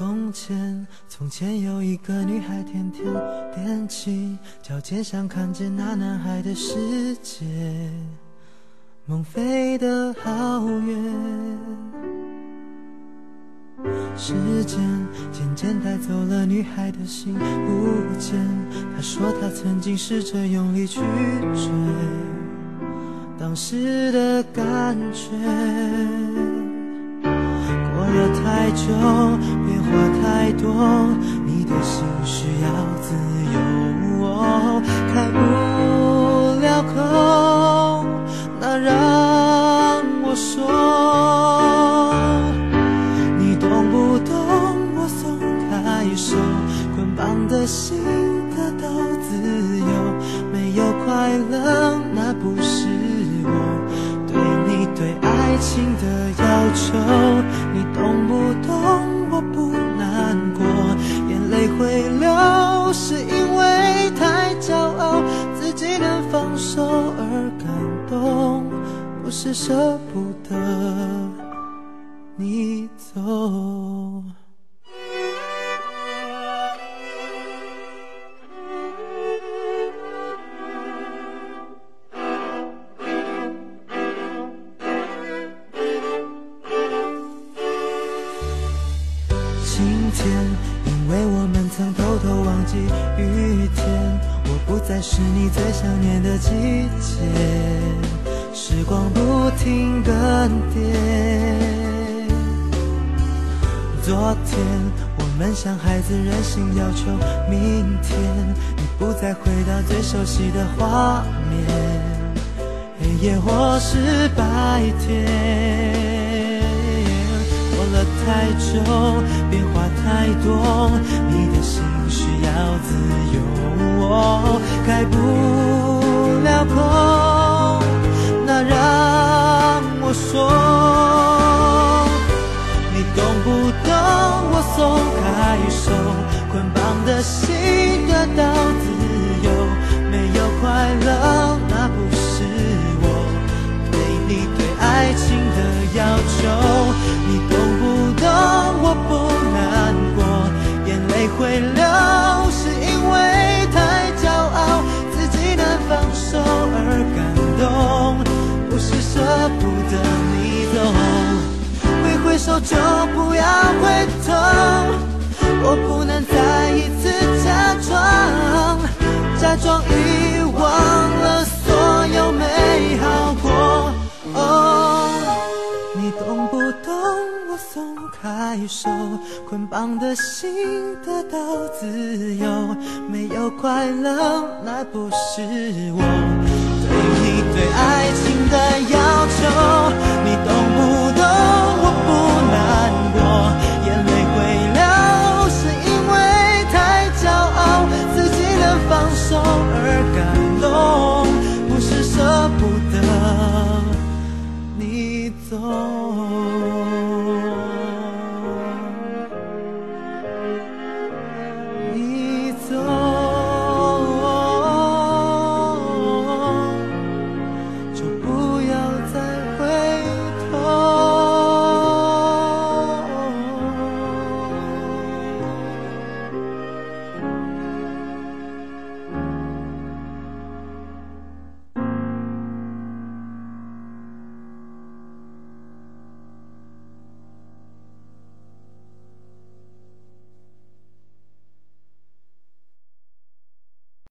从前，从前有一个女孩，天天踮起脚尖，想看见那男孩的世界，梦飞得好远。时间渐渐带走了女孩的心，不见。她说她曾经试着用力去追，当时的感觉。过了太久，要自由，开不了口，那让我说，你懂不懂？我松开手，捆绑的心得到自由，没有快乐，那不是因为太骄傲，自己能放手而感动，不是舍不得你走。雨天，我不再是你最想念的季节，时光不停更迭。昨天我们像孩子任性要求明天，你不再回到最熟悉的画面，黑夜或是白天。了太久，变化太多，你的心需要自由。我开不了口，那让我说，你懂不懂？我松开手，捆绑的心泪流，是因为太骄傲，自己难放。手而感动，不是舍不得你走，挥挥手就不要回头。我不能再一次假装，假装松开手捆绑的心得到自由没有快乐？那不是我对你对爱情的要求。